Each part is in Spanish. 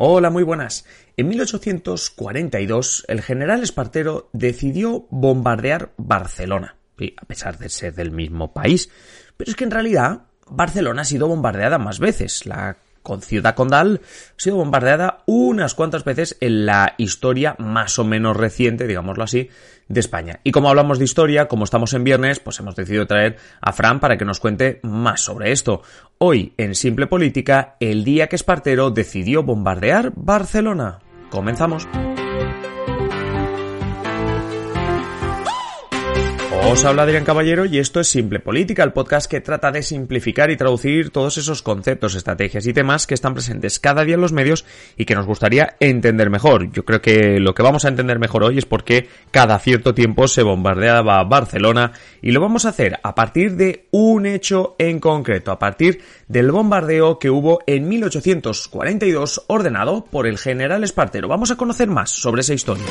Hola, muy buenas. En 1842, el general Espartero decidió bombardear Barcelona, a pesar de ser del mismo país. Pero es que en realidad Barcelona ha sido bombardeada más veces. La con Ciudad Condal ha sido bombardeada unas cuantas veces en la historia más o menos reciente, digámoslo así, de España. Y como hablamos de historia, como estamos en viernes, pues hemos decidido traer a Fran para que nos cuente más sobre esto. Hoy, en Simple Política, el día que Espartero decidió bombardear Barcelona. Comenzamos. Os habla Adrián Caballero y esto es Simple Política, el podcast que trata de simplificar y traducir todos esos conceptos, estrategias y temas que están presentes cada día en los medios y que nos gustaría entender mejor. Yo creo que lo que vamos a entender mejor hoy es porque cada cierto tiempo se bombardeaba Barcelona y lo vamos a hacer a partir de un hecho en concreto, a partir del bombardeo que hubo en 1842 ordenado por el general Espartero. Vamos a conocer más sobre esa historia.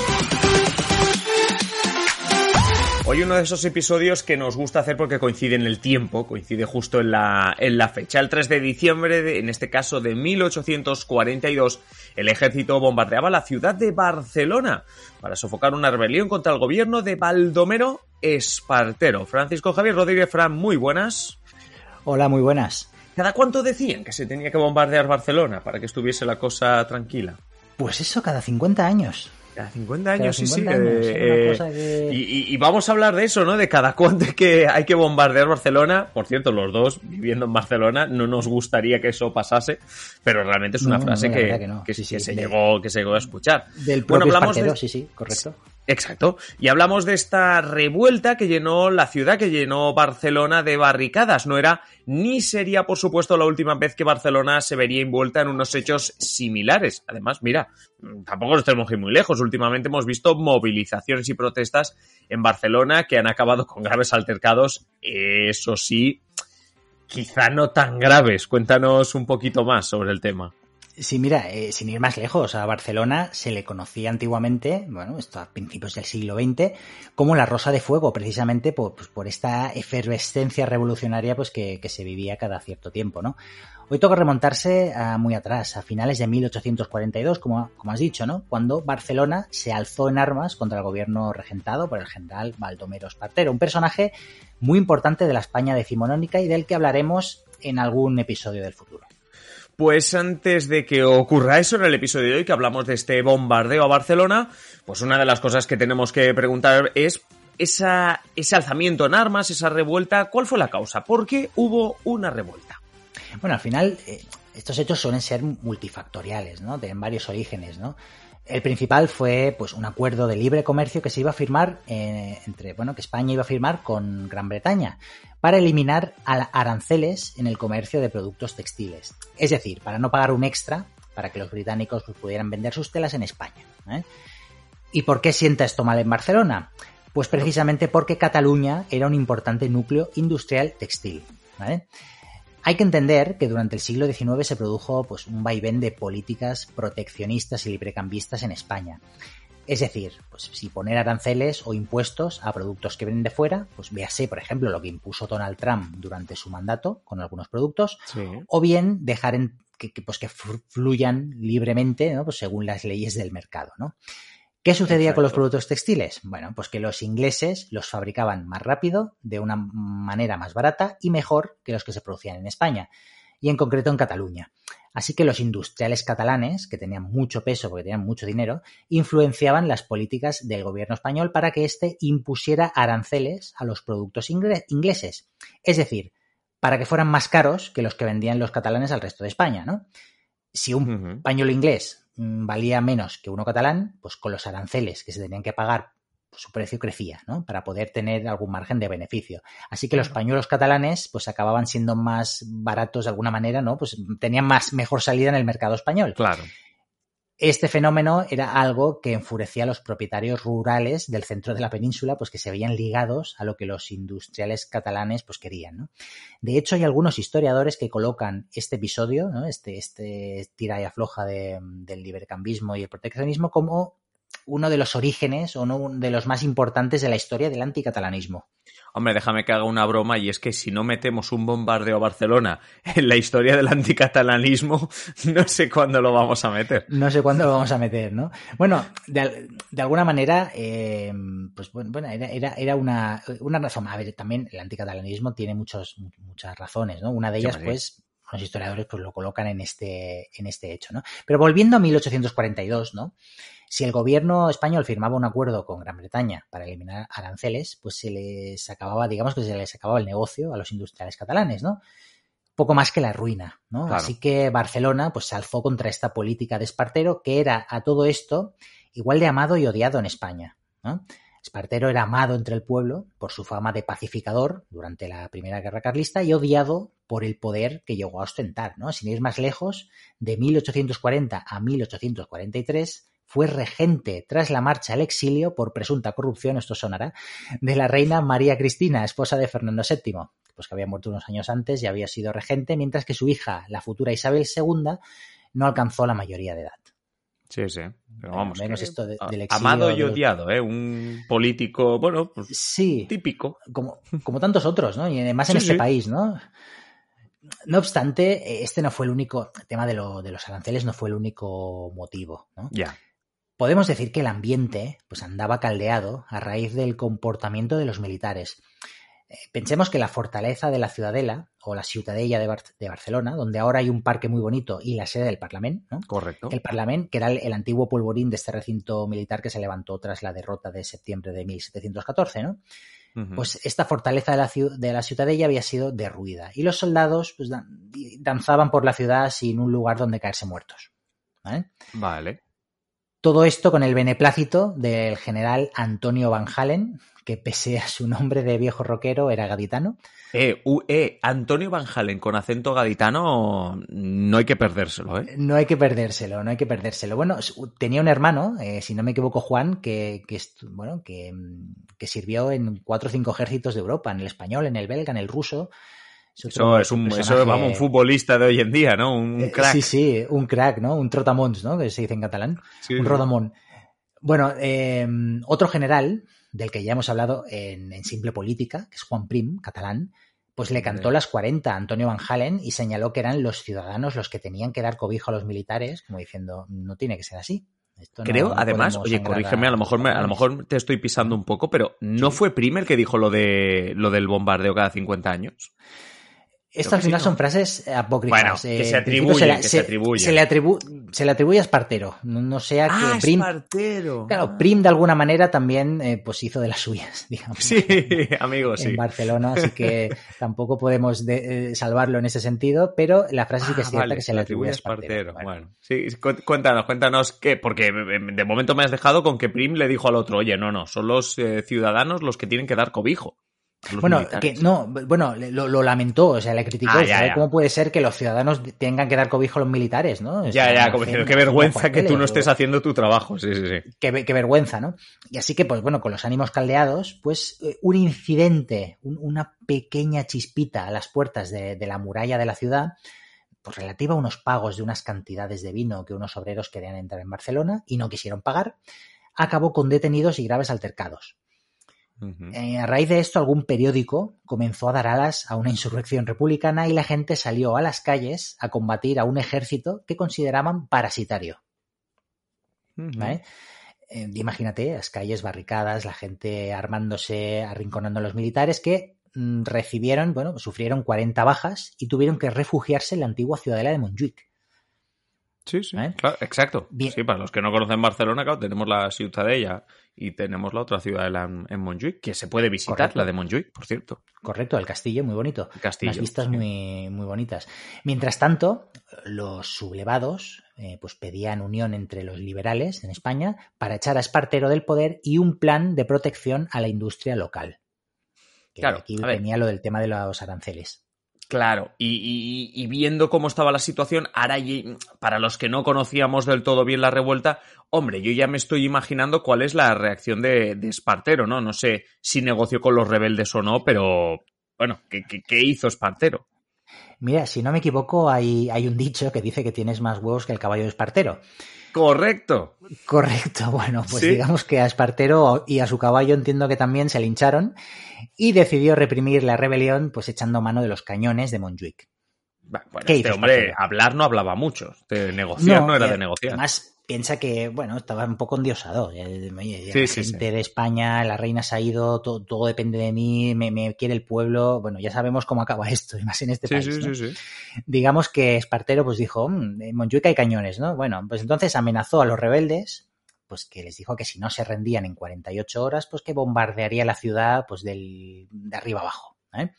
Hoy uno de esos episodios que nos gusta hacer porque coincide en el tiempo, coincide justo en la, en la fecha. El 3 de diciembre, de, en este caso de 1842, el ejército bombardeaba la ciudad de Barcelona para sofocar una rebelión contra el gobierno de Baldomero Espartero. Francisco Javier Rodríguez Fran, muy buenas. Hola, muy buenas. ¿Cada cuánto decían que se tenía que bombardear Barcelona para que estuviese la cosa tranquila? Pues eso, cada 50 años. Cada 50 años, sí, sí. y, vamos a hablar de eso, ¿no? De cada cuánto que hay que bombardear Barcelona. Por cierto, los dos viviendo en Barcelona, no nos gustaría que eso pasase, pero realmente es una frase que, se llegó, que se llegó a escuchar. Del bueno, hablamos de... sí, sí, correcto. Exacto. Y hablamos de esta revuelta que llenó la ciudad, que llenó Barcelona de barricadas. No era ni sería, por supuesto, la última vez que Barcelona se vería envuelta en unos hechos similares. Además, mira, tampoco nos tenemos que ir muy lejos. Últimamente hemos visto movilizaciones y protestas en Barcelona que han acabado con graves altercados. Eso sí, quizá no tan graves. Cuéntanos un poquito más sobre el tema. Sí, mira, eh, sin ir más lejos, a Barcelona se le conocía antiguamente, bueno, esto a principios del siglo XX, como la Rosa de Fuego, precisamente por, pues, por esta efervescencia revolucionaria pues, que, se vivía cada cierto tiempo, ¿no? Hoy toca remontarse a muy atrás, a finales de 1842, como, como has dicho, ¿no? Cuando Barcelona se alzó en armas contra el gobierno regentado por el general Baldomero Espartero, un personaje muy importante de la España decimonónica y del que hablaremos en algún episodio del futuro. Pues antes de que ocurra eso en el episodio de hoy, que hablamos de este bombardeo a Barcelona, pues una de las cosas que tenemos que preguntar es esa, ese alzamiento en armas, esa revuelta, ¿cuál fue la causa? ¿Por qué hubo una revuelta? Bueno, al final, eh, estos hechos suelen ser multifactoriales, ¿no? Tienen varios orígenes, ¿no? El principal fue pues un acuerdo de libre comercio que se iba a firmar eh, entre bueno que España iba a firmar con Gran Bretaña para eliminar aranceles en el comercio de productos textiles. Es decir, para no pagar un extra para que los británicos pues, pudieran vender sus telas en España. ¿eh? ¿Y por qué sienta esto mal en Barcelona? Pues precisamente porque Cataluña era un importante núcleo industrial textil. Hay que entender que durante el siglo XIX se produjo pues, un vaivén de políticas proteccionistas y librecambistas en España. Es decir, pues si poner aranceles o impuestos a productos que vienen de fuera, pues véase, por ejemplo, lo que impuso Donald Trump durante su mandato con algunos productos, o bien dejar en, que, pues que fluyan libremente, ¿no? Pues según las leyes del mercado, ¿no? ¿Qué sucedía con los productos textiles? Bueno, pues que los ingleses los fabricaban más rápido, de una manera más barata y mejor que los que se producían en España, y en concreto en Cataluña. Así que los industriales catalanes, que tenían mucho peso porque tenían mucho dinero, influenciaban las políticas del gobierno español para que éste impusiera aranceles a los productos ingleses. Es decir, para que fueran más caros que los que vendían los catalanes al resto de España, ¿no? Si un pañuelo inglés valía menos que uno catalán, pues con los aranceles que se tenían que pagar su precio crecía, ¿no? Para poder tener algún margen de beneficio. Así que los pañuelos catalanes, pues acababan siendo más baratos de alguna manera, ¿no? Pues tenían más, mejor salida en el mercado español. Claro. Este fenómeno era algo que enfurecía a los propietarios rurales del centro de la península, pues que se veían ligados a lo que los industriales catalanes pues querían. ¿no? De hecho, hay algunos historiadores que colocan este episodio, ¿no? este, este tira y afloja de, del libercambismo y el proteccionismo, como uno de los orígenes o uno de los más importantes de la historia del anticatalanismo. Hombre, déjame que haga una broma y es que si no metemos un bombardeo a Barcelona en la historia del anticatalanismo, no sé cuándo lo vamos a meter. No sé cuándo lo vamos a meter, ¿no? Bueno, de, alguna manera, eh, pues bueno, era, era, una, una, razón. A ver, también el anticatalanismo tiene muchos, muchas razones, ¿no? Una de ellas, pues, los historiadores pues lo colocan en este, en este hecho, ¿no? Pero volviendo a 1842, ¿no? Si el gobierno español firmaba un acuerdo con Gran Bretaña para eliminar aranceles, pues se les acababa, digamos que se les acababa el negocio a los industriales catalanes, ¿no? Poco más que la ruina, ¿no? Así que Barcelona pues se alzó contra esta política de Espartero que era a todo esto igual de amado y odiado en España, ¿no? Espartero era amado entre el pueblo por su fama de pacificador durante la Primera Guerra Carlista y odiado por el poder que llegó a ostentar. ¿no? Sin ir más lejos, de 1840 a 1843 fue regente tras la marcha al exilio por presunta corrupción, esto sonará, de la reina María Cristina, esposa de Fernando VII, pues que había muerto unos años antes y había sido regente, mientras que su hija, la futura Isabel II, no alcanzó la mayoría de edad. Sí, sí. Pero vamos. Menos esto del exilio, amado y odiado, ¿eh? Un político, bueno, pues sí, típico. Como, como tantos otros, ¿no? Y además en este país, ¿no? No obstante, este no fue el único, el tema de, lo, de los aranceles no fue el único motivo, ¿no? Ya. Podemos decir que el ambiente pues andaba caldeado a raíz del comportamiento de los militares. Pensemos que la fortaleza de la Ciudadela o la Ciutadella de, de, Barcelona, donde ahora hay un parque muy bonito y la sede del Parlamento, ¿no? Correcto. El Parlamento, que era el, antiguo polvorín de este recinto militar que se levantó tras la derrota de septiembre de 1714, ¿no? Pues esta fortaleza de la, de la Ciutadella había sido derruida y los soldados pues, danzaban por la ciudad sin un lugar donde caerse muertos. ¿vale? Vale. Todo esto con el beneplácito del general Antonio Van Halen, que pese a su nombre de viejo rockero era gaditano. Eh, eh, Antonio Van Halen con acento gaditano no hay que perdérselo, ¿eh? No hay que perdérselo, no hay que perdérselo. Bueno, tenía un hermano, eh, si no me equivoco, Juan, que, que bueno, que, que, sirvió en cuatro o cinco ejércitos de Europa, en el español, en el belga, en el ruso. Eso, es un, eso, vamos, un futbolista de hoy en día, ¿no? Un eh, crack. Sí, sí, un crack, ¿no? Un trotamons, ¿no? Que se dice en catalán. un rodamón. Bueno, eh, otro general, del que ya hemos hablado en, Simple Política, que es Juan Prim, catalán, pues le cantó las 40 a Antonio Van Halen y señaló que eran los ciudadanos los que tenían que dar cobijo a los militares, como diciendo, no tiene que ser así. Creo, además, oye, corrígeme, a, lo mejor a lo mejor te estoy pisando un poco, pero ¿no fue Prim el que dijo lo de lo del bombardeo cada 50 años? Estas al final son frases apócrifas. Bueno, que se atribuye, se, que se, atribuye. Se le, atribuye a Espartero. No, sea que ah, Prim. Espartero. Claro, Prim de alguna manera también eh, pues hizo de las suyas, digamos. Sí, amigos, sí. En Barcelona, así que tampoco podemos de, eh, salvarlo en ese sentido, pero la frase sí que es ah, cierta que se le atribuye a Espartero. Bueno. sí, cuéntanos, cuéntanos qué, porque de momento me has dejado con que Prim le dijo al otro, oye, no, no, son los eh, ciudadanos los que tienen que dar cobijo. Bueno, que no, bueno, lo, lamentó, o sea, le criticó. Ah, ¿Cómo puede ser que los ciudadanos tengan que dar cobijo a los militares, no? ya, ya, como diciendo, qué vergüenza que tú no estés haciendo tu trabajo, sí, sí, sí. Qué, vergüenza, ¿no? Y así que, pues bueno, con los ánimos caldeados, pues eh, un incidente, una pequeña chispita a las puertas de, la muralla de la ciudad, pues relativa a unos pagos de unas cantidades de vino que unos obreros querían entrar en Barcelona y no quisieron pagar, acabó con detenidos y graves altercados. Eh, a raíz de esto, algún periódico comenzó a dar alas a una insurrección republicana y la gente salió a las calles a combatir a un ejército que consideraban parasitario. Eh, imagínate, las calles barricadas, la gente armándose, arrinconando a los militares que mm, recibieron, bueno, sufrieron 40 bajas y tuvieron que refugiarse en la antigua ciudadela de Montjuic. Sí, sí, ¿Eh? exacto. Sí, para los que no conocen Barcelona, claro, tenemos la Ciutadella y tenemos la otra ciudad en, Montjuic, que se puede visitar, la de Montjuic, por cierto. Correcto, el castillo, muy bonito. El castillo. Las vistas muy, muy bonitas. Mientras tanto, los sublevados eh, pues pedían unión entre los liberales en España para echar a Espartero del poder y un plan de protección a la industria local. claro, aquí venía lo del tema de los aranceles. Claro, y, viendo cómo estaba la situación, ahora para los que no conocíamos del todo bien la revuelta, hombre, yo ya me estoy imaginando cuál es la reacción de, Espartero, ¿no? No sé si negoció con los rebeldes o no, pero bueno, ¿qué, qué, hizo Espartero? Mira, si no me equivoco, hay, hay, un dicho que dice que tienes más huevos que el caballo de Espartero. Correcto. Correcto. Bueno, pues digamos que a Espartero y a su caballo entiendo que también se lincharon y decidió reprimir la rebelión pues echando mano de los cañones de Montjuic. Bueno, este hombre hablar no hablaba mucho, de negociar no, era de negociar piensa que, bueno, estaba un poco endiosado. la gente de España, la reina se ha ido, todo, depende de mí, me, quiere el pueblo. Bueno, ya sabemos cómo acaba esto, y más en este país. Digamos que Espartero pues dijo, mm, en Montjuic hay cañones, ¿no? Bueno, pues entonces amenazó a los rebeldes, pues que les dijo que si no se rendían en 48 horas, pues que bombardearía la ciudad pues del, de arriba abajo. ¿eh?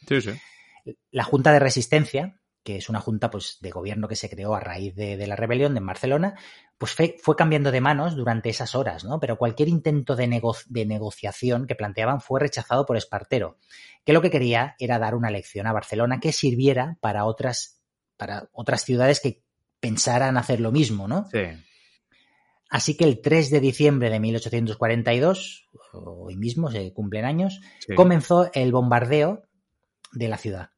La Junta de Resistencia, que es una junta pues, de gobierno que se creó a raíz de, la rebelión en Barcelona, pues fue, cambiando de manos durante esas horas, ¿no? Pero cualquier intento de, de, negociación que planteaban fue rechazado por Espartero, que lo que quería era dar una lección a Barcelona que sirviera para otras, para otras ciudades que pensaran hacer lo mismo, ¿no? Sí. Así que el 3 de diciembre de 1842, hoy mismo se cumplen años, comenzó el bombardeo de la ciudad.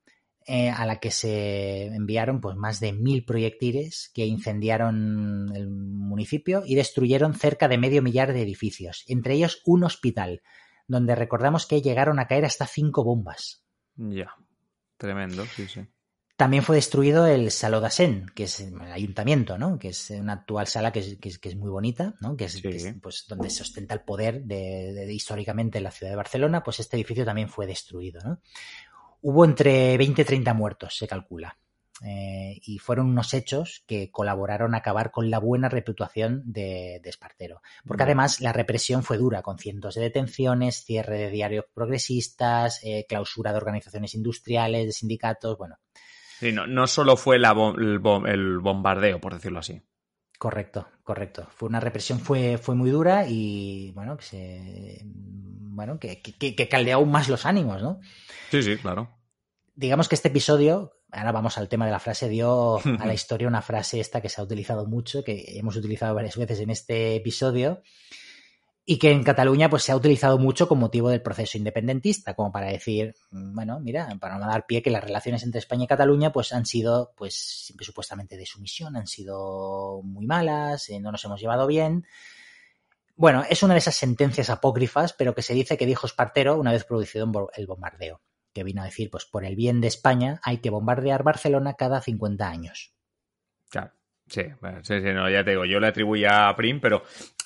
Eh, a la que se enviaron pues, más de mil proyectiles que incendiaron el municipio y destruyeron cerca de medio millar de edificios, entre ellos un hospital, donde recordamos que llegaron a caer hasta cinco bombas. Ya, tremendo, sí, sí. También fue destruido el Salodasen, que es el ayuntamiento, ¿no? Que es una actual sala que es, que es, muy bonita, ¿no? Que es, pues, donde se ostenta el poder de, históricamente en la ciudad de Barcelona, pues este edificio también fue destruido, ¿no? Hubo entre 20 y 30 muertos, se calcula. Eh, y fueron unos hechos que colaboraron a acabar con la buena reputación de, Espartero. Porque además la represión fue dura, con cientos de detenciones, cierre de diarios progresistas, eh, clausura de organizaciones industriales, de sindicatos, bueno. Sí, no, no solo fue el, bombardeo, por decirlo así. Correcto, correcto. Fue una represión fue, fue muy dura y bueno, que se bueno, que, que, que caldeó aún más los ánimos, ¿no? Sí, sí, claro. Digamos que este episodio, ahora vamos al tema de la frase, dio a la historia una frase esta que se ha utilizado mucho, que hemos utilizado varias veces en este episodio, y que en Cataluña pues se ha utilizado mucho con motivo del proceso independentista, como para decir, mm, bueno, mira, para no dar pie que las relaciones entre España y Cataluña pues han sido pues siempre supuestamente de sumisión, han sido muy malas, eh, no nos hemos llevado bien. Bueno, es una de esas sentencias apócrifas, pero que se dice que dijo Espartero una vez producido el bombardeo que vino a decir, pues por el bien de España hay que bombardear Barcelona cada 50 años. Claro, sí, sí, no, ya te digo, yo le atribuía a Prim, pero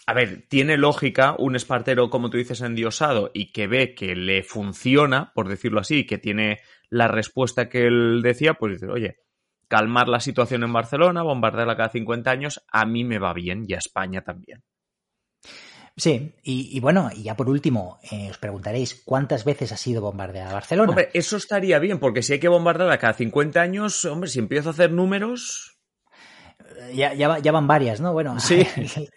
a ver, tiene lógica un espartero, como tú dices, endiosado y que ve que le funciona, por decirlo así, que tiene la respuesta que él decía, pues dice, oye, calmar la situación en Barcelona, bombardearla cada 50 años, a mí me va bien y a España también. Sí, y, bueno, y ya por último, eh, os preguntaréis cuántas veces ha sido bombardeada Barcelona. Hombre, eso estaría bien, porque si hay que bombardearla cada 50 años, hombre, si empiezo a hacer números. Eh, ya, ya, van varias, ¿no? Bueno, sí.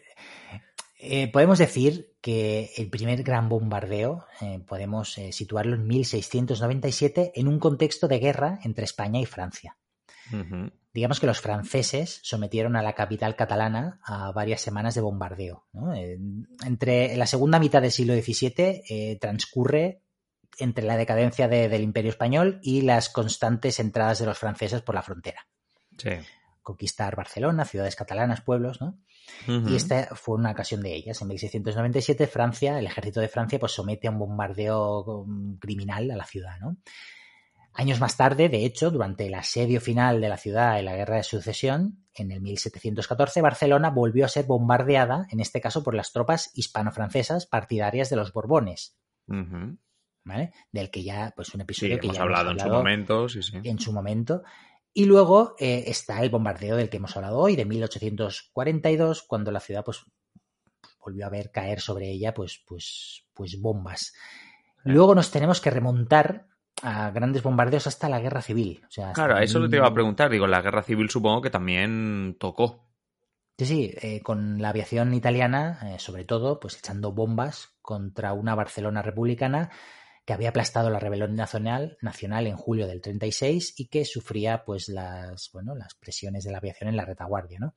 Eh, podemos decir que el primer gran bombardeo podemos situarlo en 1697 en un contexto de guerra entre España y Francia digamos que los franceses sometieron a la capital catalana a varias semanas de bombardeo. entre la segunda mitad del siglo XVII eh, transcurre entre la decadencia del Imperio Español y las constantes entradas de los franceses por la frontera. Conquistar Barcelona, ciudades catalanas, pueblos, ¿no? Y esta fue una ocasión de ellas. En 1697, Francia, el ejército de Francia, pues somete a un bombardeo mm, criminal a la ciudad, ¿no? Años más tarde, de hecho, durante el asedio final de la ciudad en la Guerra de Sucesión, en el 1714, Barcelona volvió a ser bombardeada, en este caso por las tropas hispano-francesas partidarias de los Borbones. ¿Vale? Del que ya, pues un episodio que hemos ya hablado hemos en su momento, sí, sí. En su momento. Y luego eh, está el bombardeo del que hemos hablado hoy, de 1842, cuando la ciudad pues, volvió a ver caer sobre ella pues, pues, pues bombas. Luego nos tenemos que remontar a grandes bombardeos hasta la guerra civil. claro, a eso te iba a preguntar. Digo, la guerra civil supongo que también tocó. Sí, sí, eh, con la aviación italiana, eh, sobre todo, pues echando bombas contra una Barcelona republicana que había aplastado la rebelión nacional, nacional en julio del 36 y que sufría pues las, bueno, las presiones de la aviación en la retaguardia, ¿no?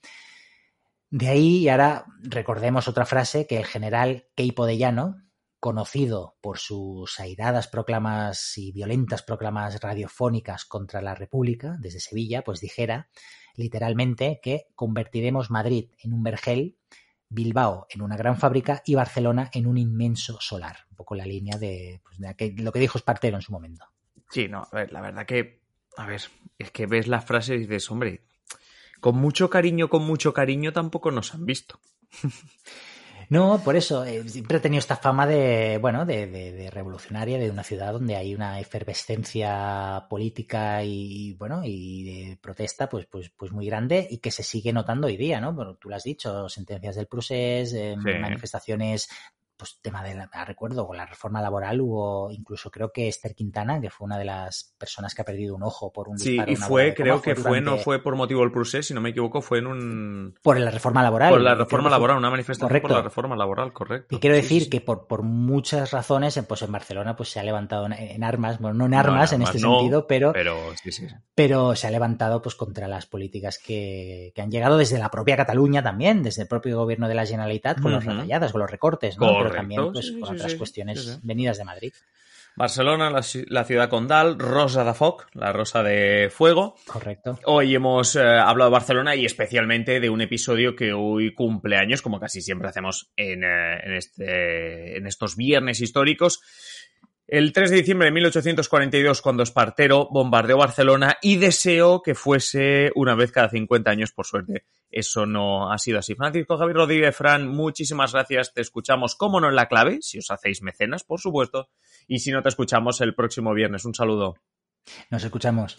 De ahí, y ahora recordemos otra frase que el general Keipo de Llano, conocido por sus airadas proclamas y violentas proclamas radiofónicas contra la República desde Sevilla, pues dijera literalmente que convertiremos Madrid en un vergel, Bilbao en una gran fábrica y Barcelona en un inmenso solar. Un poco la línea de, pues, lo que dijo Espartero en su momento. Sí, no, a ver, la verdad que, a ver, es que ves la frase y dices, hombre, con mucho cariño, con mucho cariño tampoco nos han visto. No, por eso, eh, siempre he tenido esta fama de, bueno, de, de, revolucionaria, de una ciudad donde hay una efervescencia política y, bueno, y de protesta, pues, pues, pues muy grande y que se sigue notando hoy día, ¿no? Bueno, tú lo has dicho, sentencias del procés, eh, manifestaciones pues tema de la, recuerdo, con la reforma laboral hubo incluso creo que Esther Quintana, que fue una de las personas que ha perdido un ojo por un sí, y fue, creo que fue, no fue por motivo del procés, si no me equivoco, fue en un... Por la reforma laboral. Por la reforma laboral, una manifestación por la reforma laboral, correcto. Y quiero decir que por, por muchas razones, pues en Barcelona pues se ha levantado en, armas, bueno, no en armas en, este sentido, pero, pero, sí, sí. pero se ha levantado pues contra las políticas que, que, han llegado desde la propia Cataluña también, desde el propio gobierno de la Generalitat, con las retalladas, con los recortes, ¿no? También pues, con otras cuestiones venidas de Madrid. Barcelona, la, ciudad condal, Rosa de Foc, la rosa de fuego. Correcto. Hoy hemos eh, hablado de Barcelona y especialmente de un episodio que hoy cumple años, como casi siempre hacemos en, eh, este, en estos viernes históricos. El 3 de diciembre de 1842, cuando Espartero bombardeó Barcelona y deseó que fuese una vez cada 50 años, por suerte, eso no ha sido así. Francisco Javier Rodríguez, Fran, muchísimas gracias. Te escuchamos, como no, en la clave, si os hacéis mecenas, por supuesto. Y si no, te escuchamos el próximo viernes. Un saludo. Nos escuchamos.